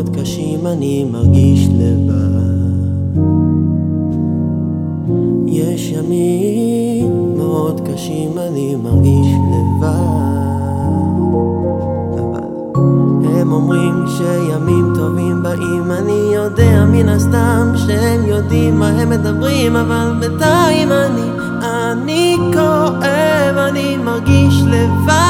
מאוד קשים אני מרגיש לבד. יש ימים מאוד קשים אני מרגיש לבד. אבל הם אומרים שימים טובים באים אני יודע מן הסתם שהם יודעים מה הם מדברים אבל בינתיים אני אני כואב אני מרגיש לבד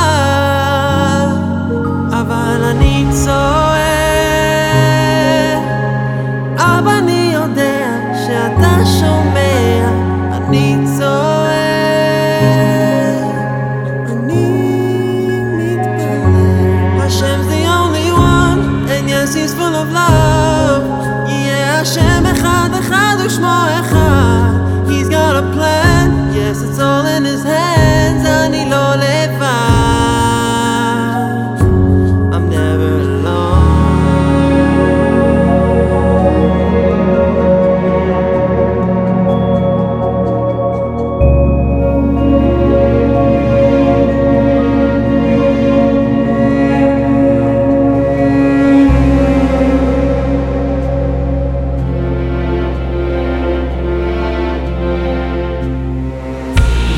of love. Yeah, Hashem, echad, echad, ushmo, echad.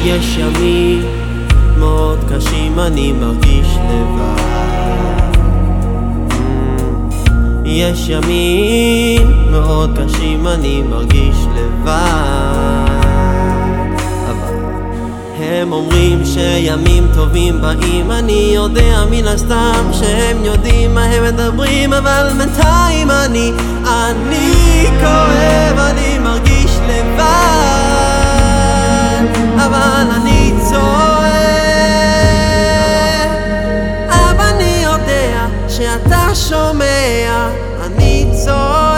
יש ימים מאוד קשים אני מרגיש לבד. יש ימים מאוד קשים אני מרגיש לבד. אבל הם אומרים שימים טובים באים אני יודע מן הסתם שהם יודעים מה הם מדברים אבל בינתיים אני אני כואב אני מרגיש לבד אבל אני צועק אבא אני יודע שאתה שומע. אני צועק